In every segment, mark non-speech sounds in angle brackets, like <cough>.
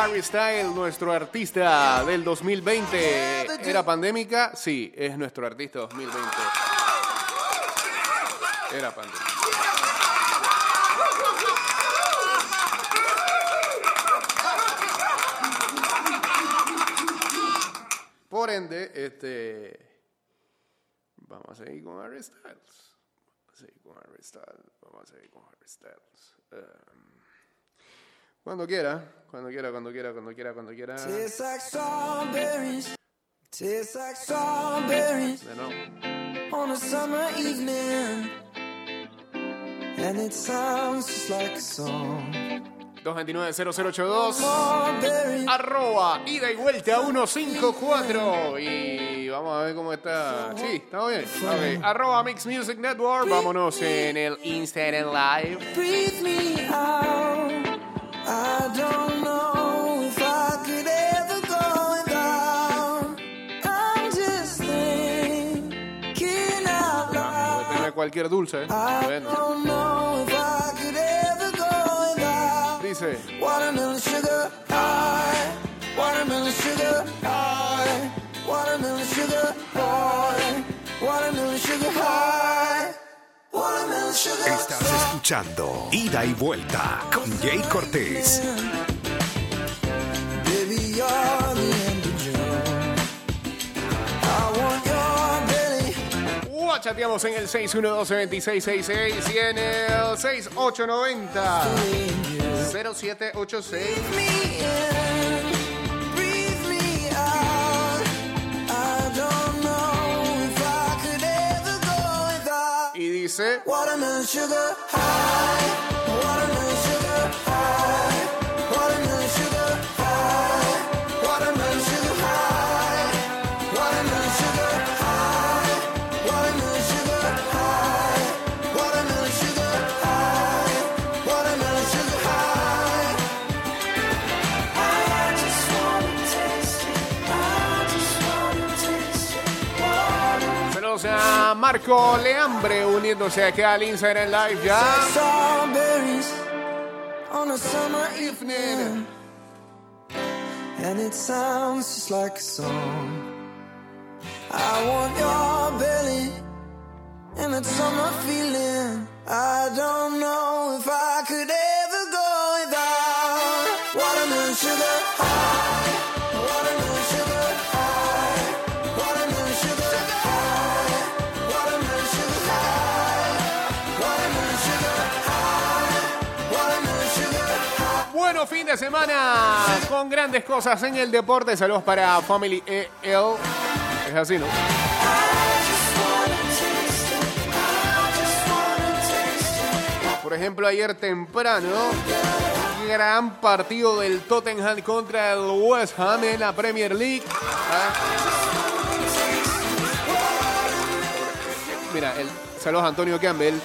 Harry Styles, nuestro artista del 2020. ¿Era pandémica? Sí, es nuestro artista 2020. Era pandémica. Por ende, este. Vamos a seguir con Harry Styles. Vamos a seguir con Harry Styles. Vamos a seguir con Harry Styles. Um, cuando quiera, cuando quiera, cuando quiera, cuando quiera, cuando quiera. De nuevo. on a summer evening. And it sounds just like a song. 229-0082. Strawberries. Arroba, ida y vuelta 154. Y vamos a ver cómo está. Sí, está bien. Ok. Arroba Mix Music Network. Vámonos en el Instagram Live. Sugar high. Watermelon sugar Estás escuchando Ida y Vuelta con Jay Cortés. Chateamos en el 612-2666 y en el 6890 0786. me a Marco Leambre uniéndose acá al Instagram Live ya. On a summer evening, and it sounds just like a song. I want your belly and that summer feeling. I don't know if I could fin de semana con grandes cosas en el deporte. Saludos para Family EL. Es así, ¿no? Por ejemplo, ayer temprano, gran partido del Tottenham contra el West Ham en la Premier League. Ah. Mira, el, saludos Antonio Campbell. Eh,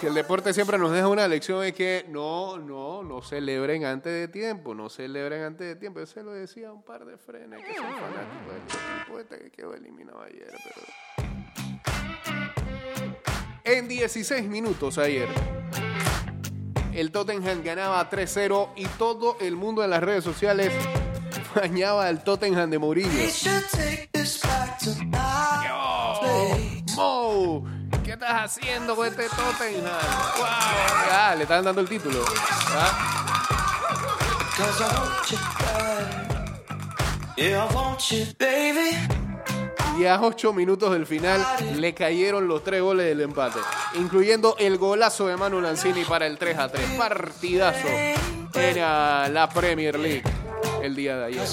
si el deporte siempre nos deja una lección es que no, no, no celebren antes de tiempo, no celebren antes de tiempo. Yo se lo decía a un par de frenes que son fanáticos del equipo este que quedó eliminado ayer. Pero... En 16 minutos ayer, el Tottenham ganaba 3-0 y todo el mundo en las redes sociales bañaba al Tottenham de our place. Mo, ¿qué estás haciendo con este Tottenham? Wow, ya, le están dando el título. ¿ah? Y a 8 minutos del final le cayeron los tres goles del empate, incluyendo el golazo de Manu Lanzini para el 3 a 3. Partidazo en ah, la Premier League el día de ayer.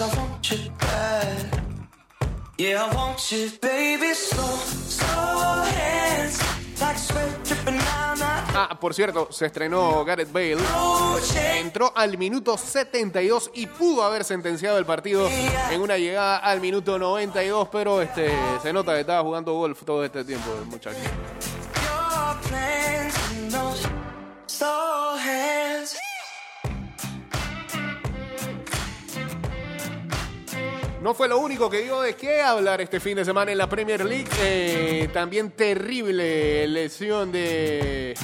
Yeah, I want you, baby. Slow, slow hands. Ah, por cierto, se estrenó Gareth Bale. Entró al minuto 72 y pudo haber sentenciado el partido en una llegada al minuto 92, pero este se nota que estaba jugando golf todo este tiempo el No fue lo único que dio de qué hablar este fin de semana en la Premier League. Eh, también terrible lesión de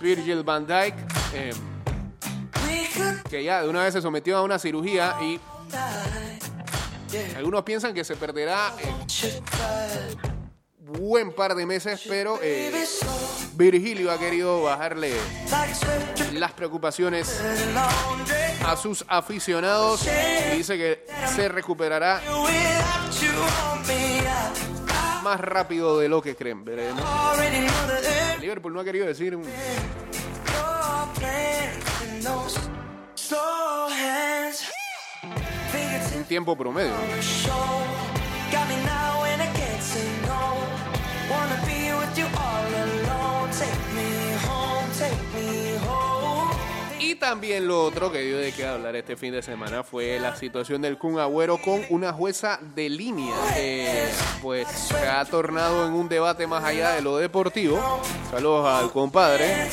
Virgil van Dijk. Eh, que ya de una vez se sometió a una cirugía y algunos piensan que se perderá buen par de meses, pero eh, Virgilio ha querido bajarle las preocupaciones. A sus aficionados dice que se recuperará más rápido de lo que creen. Veremos. Liverpool no ha querido decir un- un tiempo promedio. También lo otro que dio de qué hablar este fin de semana fue la situación del Kun Agüero con una jueza de línea. pues se ha tornado en un debate más allá de lo deportivo. Saludos al compadre.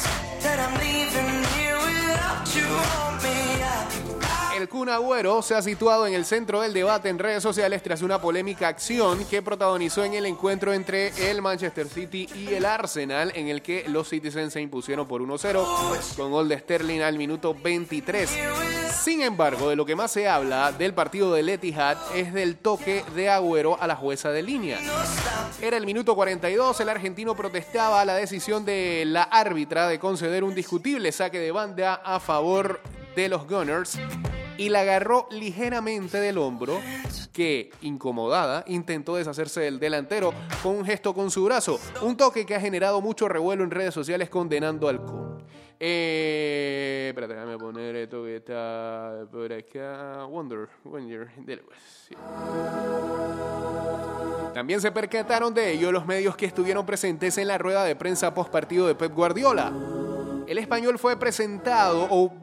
El Kun Agüero se ha situado en el centro del debate en redes sociales tras una polémica acción que protagonizó en el encuentro entre el Manchester City y el Arsenal, en el que los Citizens se impusieron por 1-0 con gol de Sterling al minuto 23. Sin embargo, de lo que más se habla del partido del Etihad es del toque de Agüero a la jueza de línea. Era el minuto 42, el argentino protestaba la decisión de la árbitra de conceder un discutible saque de banda a favor de los Gunners y la agarró ligeramente del hombro que, incomodada, intentó deshacerse del delantero con un gesto con su brazo, un toque que ha generado mucho revuelo en redes sociales condenando al Kun. Eh, espérate, déjame poner esto que está por acá. Wonder, Wonder. También se percataron de ello los medios que estuvieron presentes en la rueda de prensa post partido de Pep Guardiola. El español fue presentado, o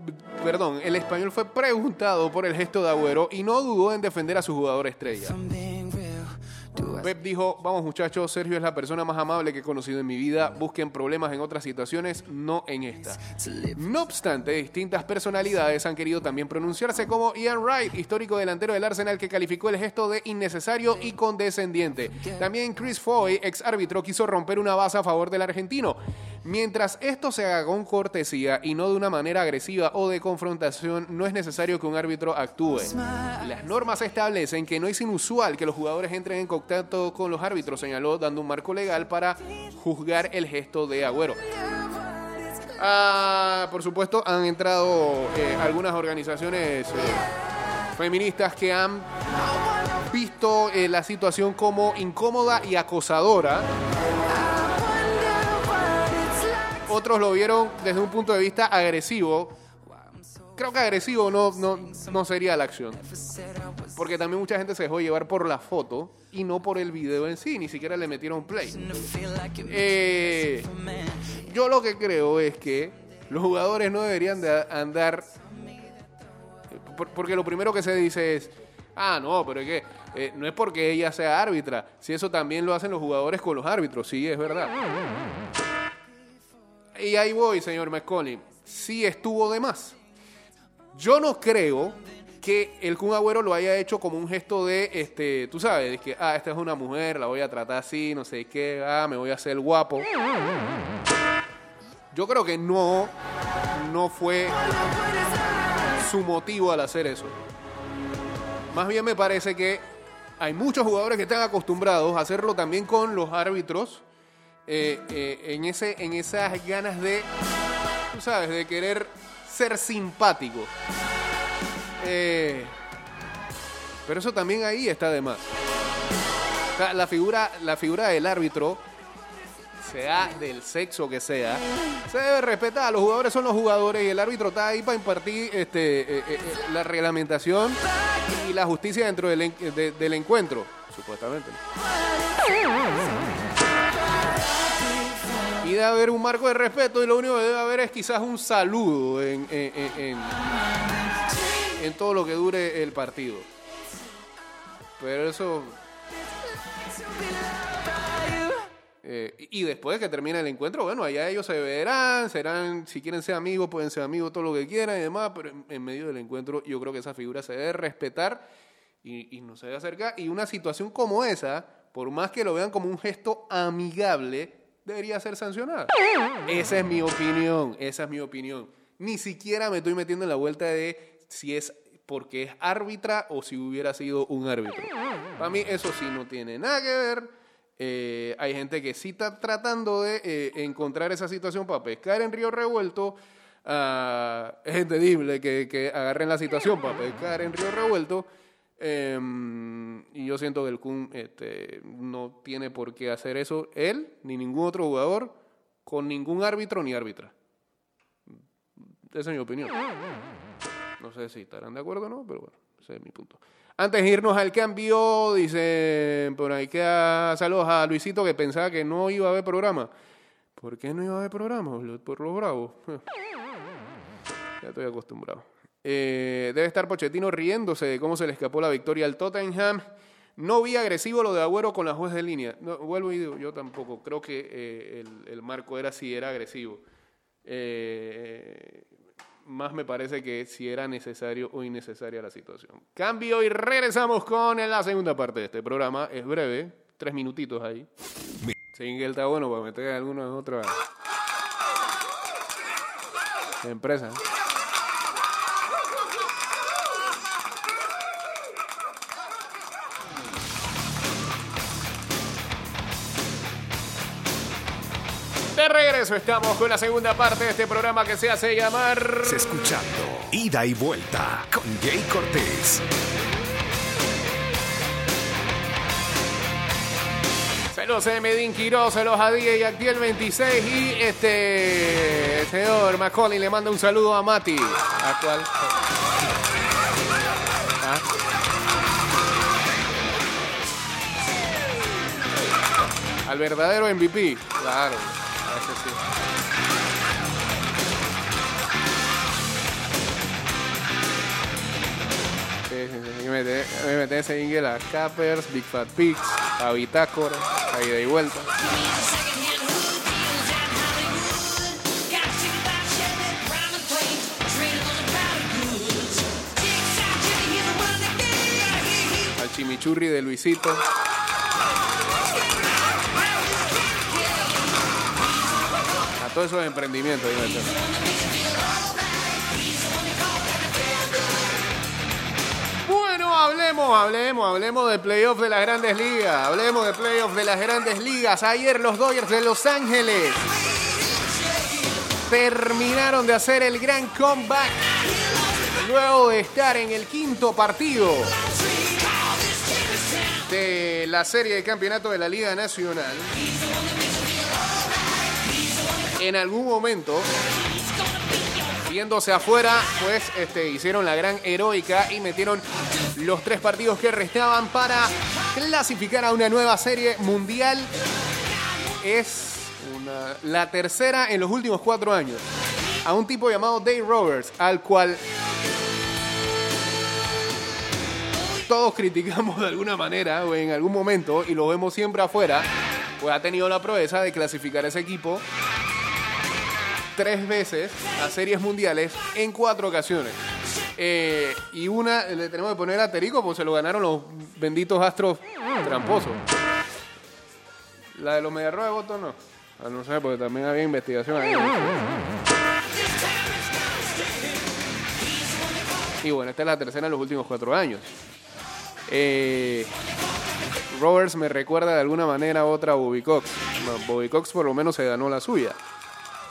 perdón, el español fue preguntado por el gesto de Agüero y no dudó en defender a su jugador estrella. Pep dijo, vamos muchachos, Sergio es la persona más amable que he conocido en mi vida, busquen problemas en otras situaciones, no en esta. No obstante, distintas personalidades han querido también pronunciarse como Ian Wright, histórico delantero del Arsenal que calificó el gesto de innecesario y condescendiente. También Chris Foy, ex árbitro, quiso romper una base a favor del argentino. Mientras esto se haga con cortesía y no de una manera agresiva o de confrontación, no es necesario que un árbitro actúe. Las normas establecen que no es inusual que los jugadores entren en contacto con los árbitros, señaló, dando un marco legal para juzgar el gesto de Agüero. Ah, por supuesto, han entrado eh, algunas organizaciones eh, feministas que han visto eh, la situación como incómoda y acosadora. Otros lo vieron desde un punto de vista agresivo. Creo que agresivo no, no, no sería la acción. Porque también mucha gente se dejó llevar por la foto y no por el video en sí, ni siquiera le metieron play. Eh, yo lo que creo es que los jugadores no deberían de andar... por- Porque lo primero que se dice es, ah, no, pero es que eh, no es porque ella sea árbitra, si eso también lo hacen los jugadores con los árbitros, sí, es verdad. Y ahí voy, señor McCollin, sí estuvo de más. Yo no creo que el Kun Agüero lo haya hecho como un gesto de, este, tú sabes, de que, ah, esta es una mujer, la voy a tratar así, no sé qué, ah, me voy a hacer guapo. Yo creo que no, no fue su motivo al hacer eso. Más bien me parece que hay muchos jugadores que están acostumbrados a hacerlo también con los árbitros eh, eh, en, ese, en esas ganas de, tú sabes, de querer ser simpático. Eh, pero eso también ahí está de más. La figura, la figura del árbitro, sea del sexo que sea, se debe respetar. Los jugadores son los jugadores y el árbitro está ahí para impartir este, la reglamentación y la justicia dentro del, de- del encuentro, supuestamente. Debe haber un marco de respeto y lo único que debe haber es quizás un saludo en, en- todo lo que dure el partido. Pero eso... Eh, y después que termine el encuentro, bueno, allá ellos se verán, serán, si quieren ser amigos, pueden ser amigos, todo lo que quieran y demás, pero en medio del encuentro yo creo que esa figura se debe respetar y, y no se debe acercar. Y una situación como esa, por más que lo vean como un gesto amigable, debería ser sancionada. Esa es mi opinión, esa es mi opinión. Ni siquiera me estoy metiendo en la vuelta de si es porque es árbitra o si hubiera sido un árbitro. Para mí eso sí no tiene nada que ver. Eh, hay gente que sí está tratando de eh, encontrar esa situación para pescar en río revuelto. Ah, es entendible que, que agarren la situación para pescar en río revuelto. Em, y yo siento que el Kun este, no tiene por qué hacer eso, él ni ningún otro jugador, con ningún árbitro ni árbitra. Esa es mi opinión. No sé si estarán de acuerdo o no, pero bueno, ese es mi punto. Antes de irnos al cambio, dice por ahí que saludos a Luisito que pensaba que no iba a haber programa. ¿Por qué no iba a haber programa? Por los bravos. <laughs> ya estoy acostumbrado. Eh, debe estar Pochettino riéndose de cómo se le escapó la victoria al Tottenham. No vi agresivo lo de Agüero con la juez de línea. No, vuelvo y digo, yo tampoco. Creo que eh, el, el marco era si era agresivo. Eh, más me parece que si era necesario o innecesaria la situación. Cambio y regresamos con la segunda parte de este programa. Es breve, tres minutitos ahí. Single está bueno para meter alguna otra <laughs> empresa. Regreso estamos con la segunda parte de este programa que se hace llamar... Escuchando Ida y Vuelta con Jay Cortés. Saludos a Medín Quiroz, saludos a DJ y Actiel 26 y este el señor Macaulay le manda un saludo a Mati. ¿A cuál? ¿Ah? Al verdadero MVP. Claro, a ese sí. Sí, sí, sí. Me metí, me metí ese jingle a Cappers, Big Fat Pigs, a Bitácora, y vuelta. Al chimichurri de Luisito. A todos esos emprendimientos. ahí me metí. Bueno, hablemos, hablemos, hablemos de playoffs de las grandes ligas. Hablemos de playoffs de las grandes ligas. Ayer los Dodgers de Los Ángeles terminaron de hacer el gran comeback luego de estar en el quinto partido de la serie de campeonato de la Liga Nacional. En algún momento, viéndose afuera, pues este, hicieron la gran heroica y metieron los tres partidos que restaban para clasificar a una nueva serie mundial. Es una- la tercera en los últimos cuatro años. A un tipo llamado Dave Roberts, al cual todos criticamos de alguna manera o en algún momento y lo vemos siempre afuera, pues ha tenido la proeza de clasificar ese equipo tres veces a series mundiales en cuatro ocasiones. Eh, y una le tenemos que poner a Terico, pues se lo ganaron los benditos astros tramposos. La de los mediarrojas de voto no. Ah, no sé, porque también había investigación ahí. Y bueno, esta es la tercera en los últimos cuatro años. Eh, Roberts me recuerda de alguna manera a otra Bobby Cox. Bobby Cox por lo menos se ganó la suya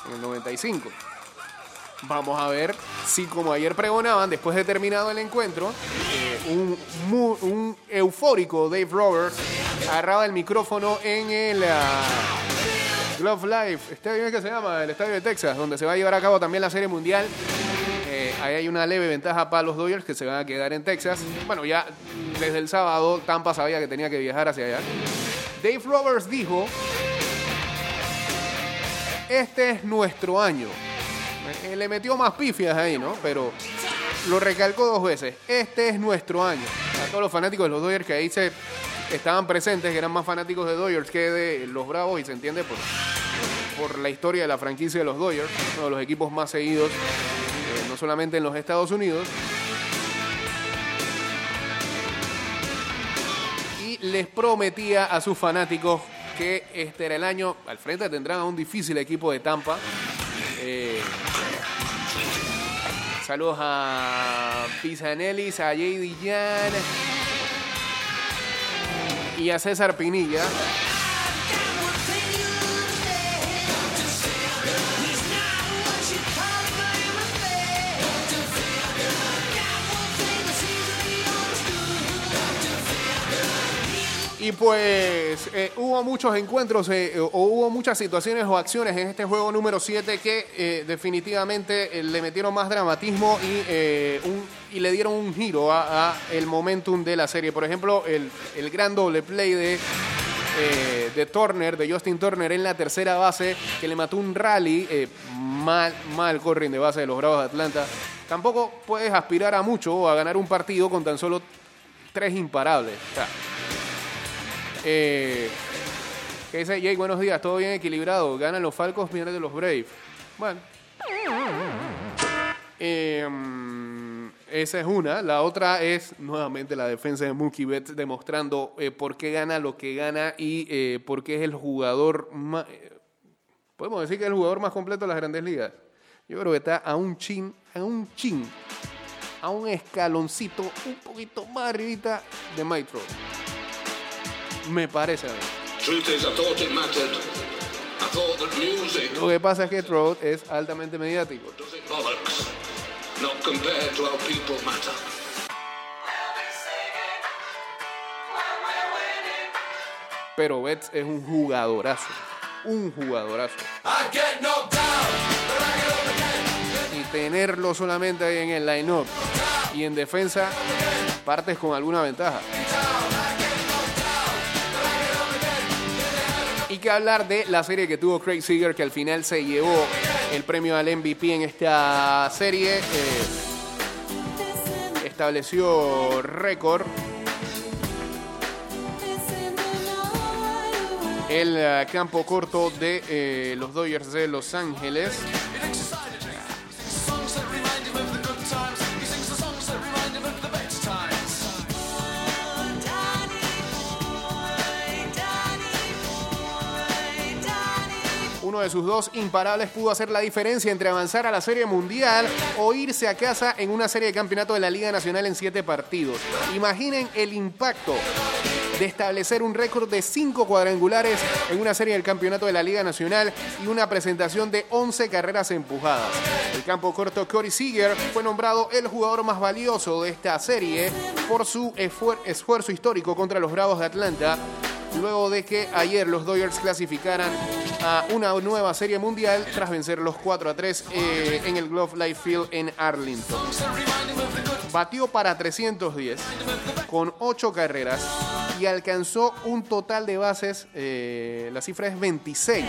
en el 95. Vamos a ver si, como ayer pregonaban, después de terminado el encuentro, eh, un, eufórico Dave Roberts agarraba el micrófono en el ah, Glove Life, estadio que se llama, el estadio de Texas, donde se va a llevar a cabo también la Serie Mundial. Eh, ahí hay una leve ventaja para los Dodgers que se van a quedar en Texas. Bueno, ya desde el sábado Tampa sabía que tenía que viajar hacia allá. Dave Roberts dijo, este es nuestro año. Eh, Le metió más pifias ahí, ¿no? Pero lo recalcó dos veces. Este es nuestro año. A todos los fanáticos de los Dodgers que ahí se estaban presentes, que eran más fanáticos de Dodgers que de los Bravos, y se entiende por, por la historia de la franquicia de los Dodgers, uno de los equipos más seguidos, eh, no solamente en los Estados Unidos. Y les prometía a sus fanáticos que este era el año. Al frente tendrán a un difícil equipo de Tampa. Eh, Saludos a Pisanelis, a JD Jan y a César Pinilla. Y pues eh, hubo muchos encuentros eh, o hubo muchas situaciones o acciones en este juego número 7 que eh, definitivamente eh, le metieron más dramatismo y, eh, le dieron un giro a, el momentum de la serie. Por ejemplo, el, gran doble play de, eh, de Turner, de Justin Turner en la tercera base, que le mató un rally eh, mal, mal corren de base de los Bravos de Atlanta. Tampoco puedes aspirar a mucho o a ganar un partido con tan solo tres imparables. O sea, eh, ¿Qué dice Jake? Buenos días, todo bien equilibrado. Ganan los Falcons, pierden los Braves. Bueno. Eh, esa es una. La otra es nuevamente la defensa de Mookie Betts demostrando eh, por qué gana lo que gana y eh, por qué es el jugador más... Podemos decir que es el jugador más completo de las grandes ligas. Yo creo que está a un chin, a un chin, a un escaloncito un poquito más arribita de Mike Trout. Me parece a mí. Lo que pasa es que Trout es altamente mediático. Pero Betts es un jugadorazo. Un jugadorazo. Y tenerlo solamente ahí en el line-up y en defensa, partes con alguna ventaja. Que hablar de la serie que tuvo Craig Seager, que al final se llevó el premio al MVP en esta serie. eh, estableció récord el eh, campo corto de eh, los Dodgers de Los Ángeles. Uno de sus dos imparables pudo hacer la diferencia entre avanzar a la Serie Mundial o irse a casa en una serie de campeonato de la Liga Nacional en siete partidos. Imaginen el impacto de establecer un récord de cinco cuadrangulares en una serie del campeonato de la Liga Nacional y una presentación de 11 carreras empujadas. El campo corto Corey Seager fue nombrado el jugador más valioso de esta serie por su esfuer- esfuerzo histórico contra los Bravos de Atlanta, luego de que ayer los Dodgers clasificaran a una nueva serie mundial tras vencer los 4 a 3 eh, en el Glove Life Field en Arlington. Batió para 310 con 8 carreras y alcanzó un total de bases, eh, la cifra es 26.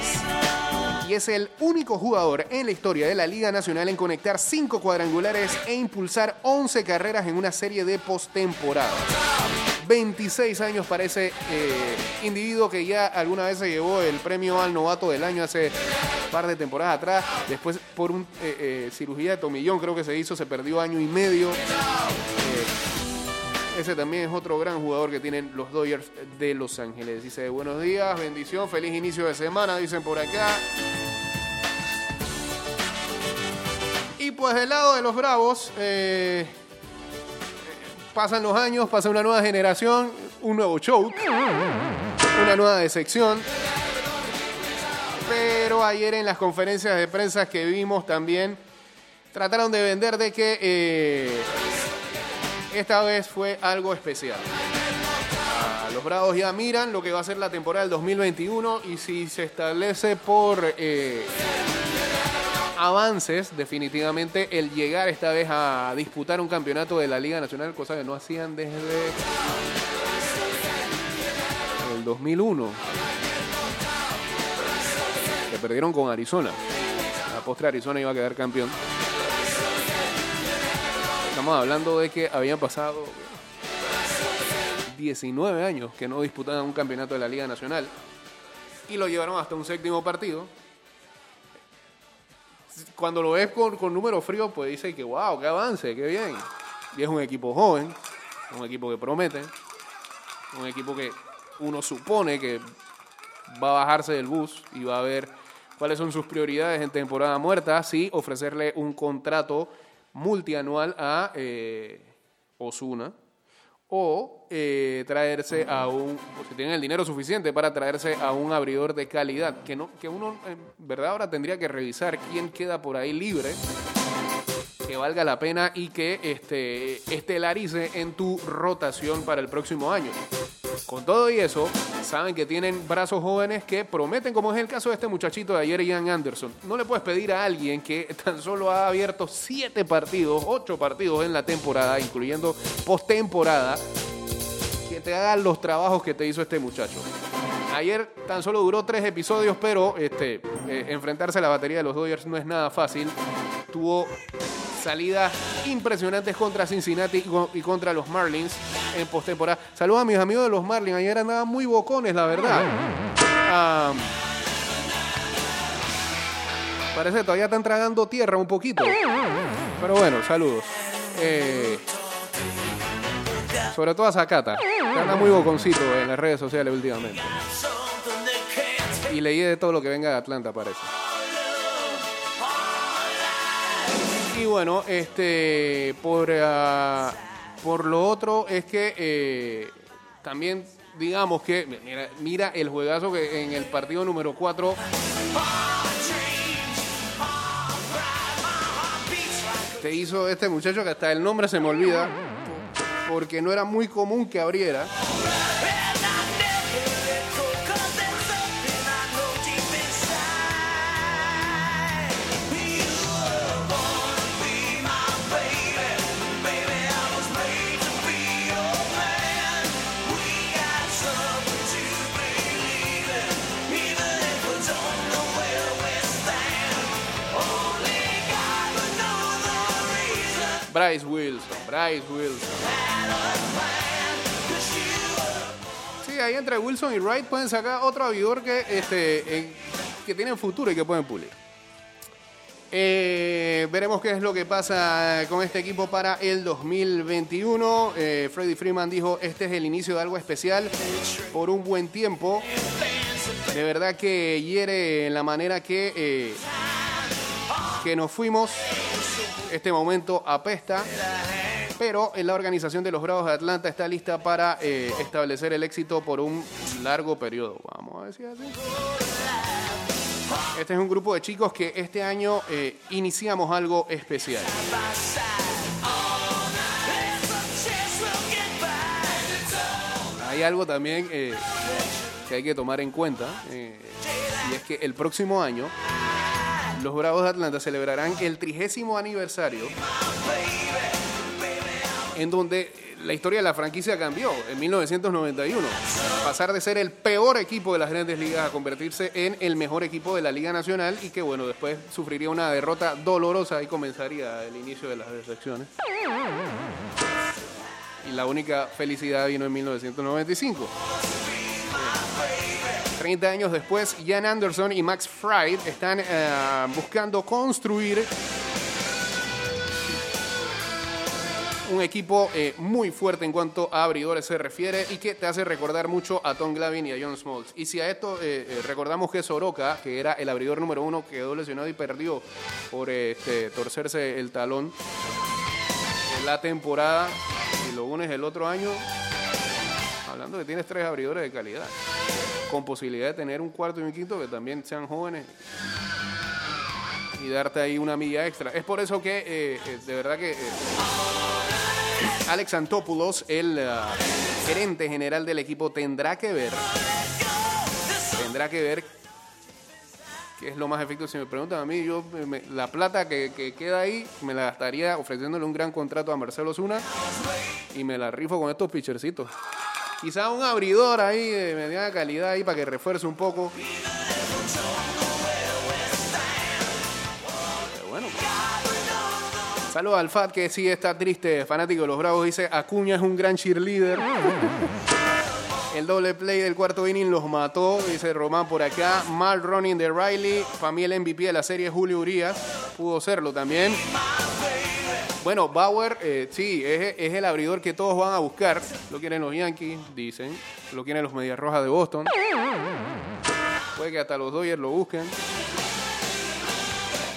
Y es el único jugador en la historia de la Liga Nacional en conectar 5 cuadrangulares e impulsar 11 carreras en una serie de postemporada. 26 años para ese eh, individuo que ya alguna vez se llevó el premio al novato del año hace un par de temporadas atrás. Después por un eh, eh, cirugía de tomillón creo que se hizo, se perdió año y medio. Ese también es otro gran jugador que tienen los Dodgers de Los Ángeles. Dice, buenos días, bendición, feliz inicio de semana, dicen por acá. Y pues del lado de los Bravos, pasan los años, pasa una nueva generación, un nuevo show, una nueva decepción. Pero ayer en las conferencias de prensa que vimos también, trataron de vender de que eh, esta vez fue algo especial. Los Bravos ya miran lo que va a ser la temporada del 2021 y si se establece por eh, avances, definitivamente el llegar esta vez a disputar un campeonato de la Liga Nacional, cosa que no hacían desde el 2001, que perdieron con Arizona. A postre Arizona iba a quedar campeón. Estamos hablando de que habían pasado 19 años que no disputaban un campeonato de la Liga Nacional y lo llevaron hasta un séptimo partido. Cuando lo ves con, con números fríos, pues dice que wow, qué avance, qué bien. Y es un equipo joven, un equipo que promete, un equipo que uno supone que va a bajarse del bus y va a ver cuáles son sus prioridades en temporada muerta, sí, ofrecerle un contrato multianual a eh, Osuna o eh, traerse a un, o si tienen el dinero suficiente para traerse a un abridor de calidad, que, no, que uno en verdad ahora tendría que revisar quién queda por ahí libre, que valga la pena y que este, estelarice en tu rotación para el próximo año. Con todo y eso, saben que tienen brazos jóvenes que prometen, como es el caso de este muchachito de ayer, Ian Anderson. No le puedes pedir a alguien que <laughs> tan solo ha abierto siete partidos, ocho partidos en la temporada, incluyendo postemporada, que te haga los trabajos que te hizo este muchacho. Ayer tan solo duró tres episodios, pero este, eh, enfrentarse a la batería de los Dodgers no es nada fácil. Tuvo salidas impresionantes contra Cincinnati y contra los Marlins en postemporada. Saludos a mis amigos de los Marlins. Ayer andaban muy bocones, la verdad. Parece que todavía están tragando tierra un poquito. Pero bueno, saludos. Eh, sobre todo a Zacata. que Anda muy boconcito en las redes sociales últimamente. Y leí de todo lo que venga de Atlanta, parece. Y bueno, este por, ah, por lo otro es que eh, también digamos que mira, mira el juegazo que en el partido número 4 te hizo este muchacho que hasta el nombre se me olvida porque no era muy común que abriera. Bryce Wilson, Bryce Wilson. Sí, ahí entre Wilson y Wright pueden sacar otro abridor que, este, que tienen futuro y que pueden pulir. Eh, veremos qué es lo que pasa con este equipo para el 2021. Eh, Freddy Freeman dijo, este es el inicio de algo especial por un buen tiempo. De verdad que hiere en la manera que, eh, que nos fuimos. Este momento apesta. Pero la organización de los Bravos de Atlanta está lista para eh, establecer el éxito por un largo periodo. Vamos a decir así. Este es un grupo de chicos que este año eh, iniciamos algo especial. Hay algo también eh, que hay que tomar en cuenta, y es que el próximo año los Bravos de Atlanta celebrarán el trigésimo aniversario en donde la historia de la franquicia cambió en 1991. Pasar de ser el peor equipo de las grandes ligas a convertirse en el mejor equipo de la Liga Nacional y que bueno, después sufriría una derrota dolorosa y comenzaría el inicio de las decepciones. Y la única felicidad vino en 1995. 30 años después, Jan Anderson y Max Fried están eh, buscando construir un equipo eh, muy fuerte en cuanto a abridores se refiere y que te hace recordar mucho a Tom Glavine y a John Smoltz. Y si a esto eh, recordamos que Soroka, que era el abridor número uno, quedó lesionado y perdió por este, torcerse el talón en la temporada y lo unes el otro año, que tienes tres abridores de calidad, con posibilidad de tener un cuarto y un quinto que también sean jóvenes y darte ahí una milla extra. Es por eso que, eh, eh, de verdad que... eh, Alex Antopoulos, el gerente general del equipo, tendrá que ver, tendrá que ver qué es lo más efectivo. Si me preguntan a mí, yo me- la plata que, que queda ahí me la gastaría ofreciéndole un gran contrato a Marcelo Zuna y me la rifo con estos pitchercitos. Quizá un abridor ahí de mediana calidad ahí para que refuerce un poco. Pero bueno. Saludos al FAT que sí está triste, fanático de los Bravos. Dice, Acuña es un gran cheerleader. El doble play del cuarto inning los mató, dice Román por acá. Mal running de Riley. Para mí el MVP de la serie Julio Urias. Pudo serlo también. Bueno, Bauer, eh, sí, es, el abridor que todos van a buscar. Lo quieren los Yankees, dicen. Lo quieren los Medias Rojas de Boston. Puede que hasta los Dodgers lo busquen.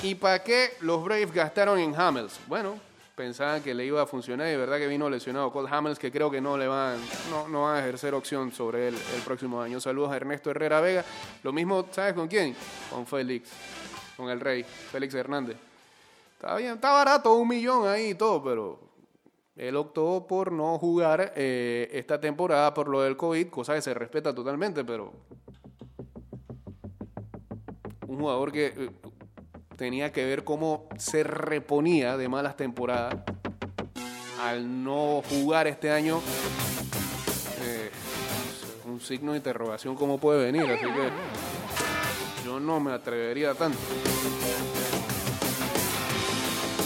¿Y para qué los Braves gastaron en Hamels? Bueno, pensaban que le iba a funcionar y de verdad que vino lesionado Cole Hamels que creo que no le van no, no van a ejercer opción sobre él el próximo año. Saludos a Ernesto Herrera Vega. Lo mismo, ¿sabes con quién? Con Félix, con el rey, Félix Hernández. Está bien, está barato, un millón ahí y todo, pero él optó por no jugar eh, esta temporada por lo del COVID, cosa que se respeta totalmente, pero un jugador que eh, tenía que ver cómo se reponía de malas temporadas al no jugar este año. eh, un signo de interrogación cómo puede venir, así que yo no me atrevería tanto.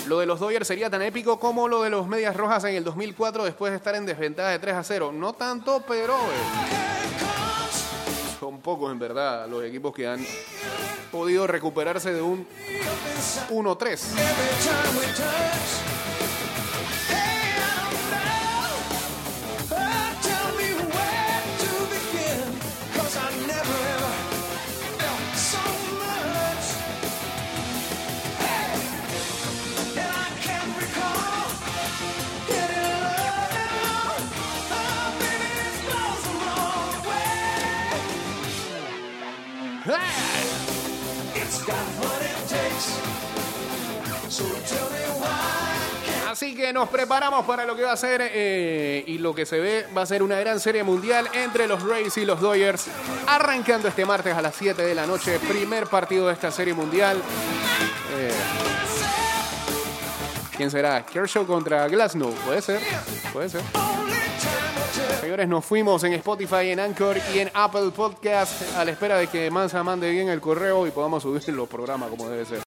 Lo de los Dodgers sería tan épico como lo de los Medias Rojas en el 2004 después de estar en desventaja de 3 a 0. No tanto, pero eh, son pocos en verdad los equipos que han podido recuperarse de un 1-3. Que nos preparamos para lo que va a ser eh, y lo que se ve va a ser una gran serie mundial entre los Rays y los Dodgers. Arrancando este martes a las 7 de la noche, primer partido de esta serie mundial. Eh, ¿Quién será? Kershaw contra Glasnow. Puede ser, puede ser. Señores, nos fuimos en Spotify, en Anchor y en Apple Podcast a la espera de que Mansa mande bien el correo y podamos subir los programas como debe ser.